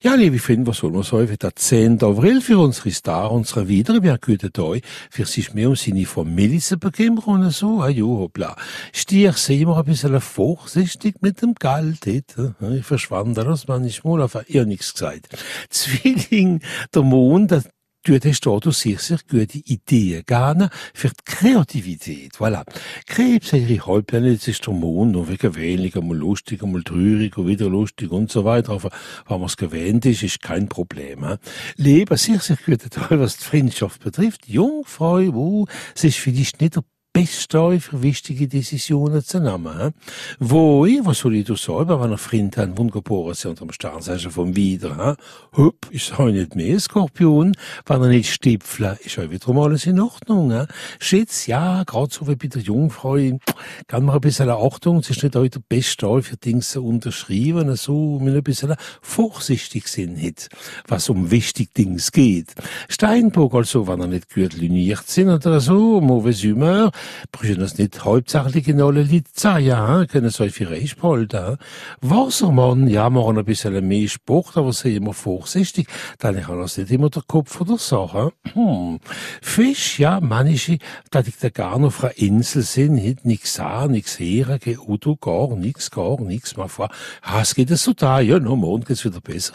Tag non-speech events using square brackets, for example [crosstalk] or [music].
Ja, liebe Freunde, was soll man sagen? Der 10. April für unsere Star, unsere wieder, wir guten Tag, für sich mehr um seine Familie zu bekommen und so, ah, hoppla. Stier sehen wir ein bisschen vorsichtig mit dem Geld, ich verschwand das manchmal, aber hab nichts gesagt. [laughs] Zwilling, der Mond, tut der Status sehr, sehr gute Ideen gerne für die Kreativität. Voilà. Krebs hat ihre Halbplanet, ist der Mond, und wegen wenig, einmal lustig, einmal traurig, und wieder lustig und so weiter. Aber wenn man es gewöhnt ist, ist kein Problem. He? Leben sehr, sehr gute Teil, was die Freundschaft betrifft. Jungfrau, wo, es ist vielleicht nicht der beste für wichtige Decisionen zu nehmen. Wo ich, was soll ich da sagen, wenn ein Freund hat, wunderbar ist und am Sternzeichen vom Wieder, Hup, ist auch nicht mehr Skorpion, wenn er nicht stipfelt, ist auch wieder mal alles in Ordnung. Schätz, ja, gerade so wie bei der Jungfrau, kann man ein bisschen Achtung, es ist nicht der beste für Dinge zu unterschreiben, so, wenn ein bisschen vorsichtig sind, was um wichtige Dinge geht. Steinbock, also, wenn er nicht gut liniert sind oder so, mauvaise Humeur, brauchen das nicht hauptsächlich in alle Leute sagen, können so viel recht behalten. Wassermann, ja, machen ein bisschen mehr Sport, aber sind immer vorsichtig, dann kann das nicht immer der Kopf von der Sache. Hm. Fisch, ja, manche, da ich da gar noch auf einer Insel sind, nicht nix sah, nix hören, kein Auto, gar nix, gar nix, mal vor. Ah, es geht so da, ja, no, morgen geht's wieder besser.